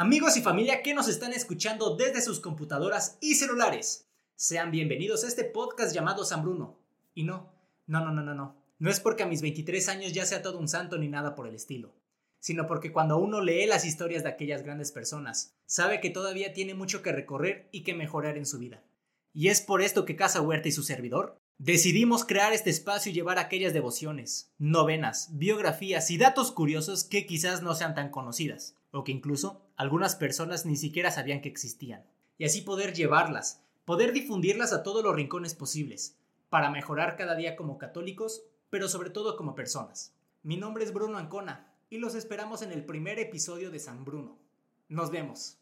Amigos y familia que nos están escuchando desde sus computadoras y celulares, sean bienvenidos a este podcast llamado San Bruno. Y no, no, no, no, no, no. No es porque a mis 23 años ya sea todo un santo ni nada por el estilo, sino porque cuando uno lee las historias de aquellas grandes personas, sabe que todavía tiene mucho que recorrer y que mejorar en su vida. Y es por esto que Casa Huerta y su servidor decidimos crear este espacio y llevar aquellas devociones, novenas, biografías y datos curiosos que quizás no sean tan conocidas o que incluso algunas personas ni siquiera sabían que existían, y así poder llevarlas, poder difundirlas a todos los rincones posibles, para mejorar cada día como católicos, pero sobre todo como personas. Mi nombre es Bruno Ancona y los esperamos en el primer episodio de San Bruno. Nos vemos.